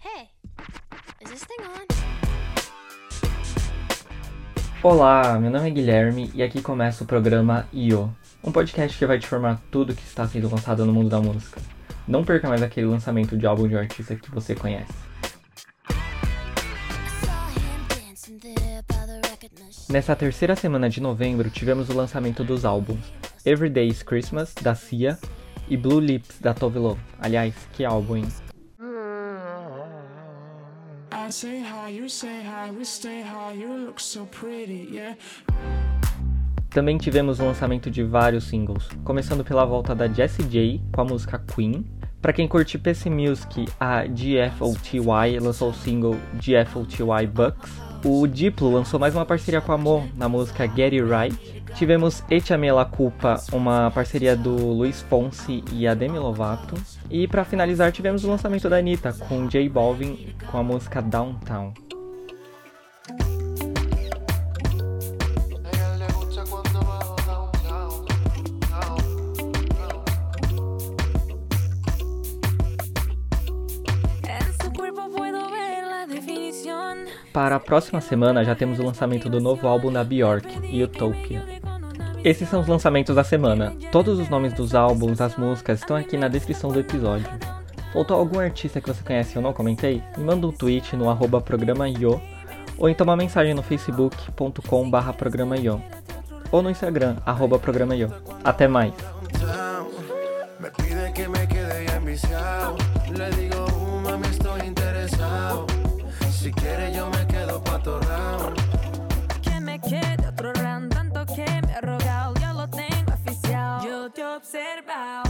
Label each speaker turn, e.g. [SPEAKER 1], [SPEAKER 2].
[SPEAKER 1] Hey, is this thing on?
[SPEAKER 2] Olá, meu nome é Guilherme e aqui começa o programa IO, um podcast que vai te informar tudo que está sendo lançado no mundo da música. Não perca mais aquele lançamento de álbum de um artista que você conhece. Nessa terceira semana de novembro, tivemos o lançamento dos álbuns Everyday is Christmas, da Cia, e Blue Lips, da Tove Lo. Aliás, que álbum, hein?
[SPEAKER 3] I say hi, you say hi, we stay high, you look so pretty, yeah.
[SPEAKER 2] Também tivemos o lançamento de vários singles, começando pela volta da Jessie J com a música Queen. Pra quem curte PC Music, a GFOTY lançou o single GFOTY Bucks. O Diplo lançou mais uma parceria com a Mo na música Get It Right. Tivemos Echame La Culpa, uma parceria do Luiz Fonsi e a Demi Lovato. E pra finalizar tivemos o lançamento da Anitta com J Balvin com a música Downtown. Para a próxima semana já temos o lançamento do novo álbum da Bjork, Utopia. Esses são os lançamentos da semana. Todos os nomes dos álbuns, das músicas estão aqui na descrição do episódio. Faltou algum artista que você conhece e eu não comentei? Me manda um tweet no arroba ou então uma mensagem no facebook.com barra ou no Instagram, arroba. Até mais!
[SPEAKER 4] upset about.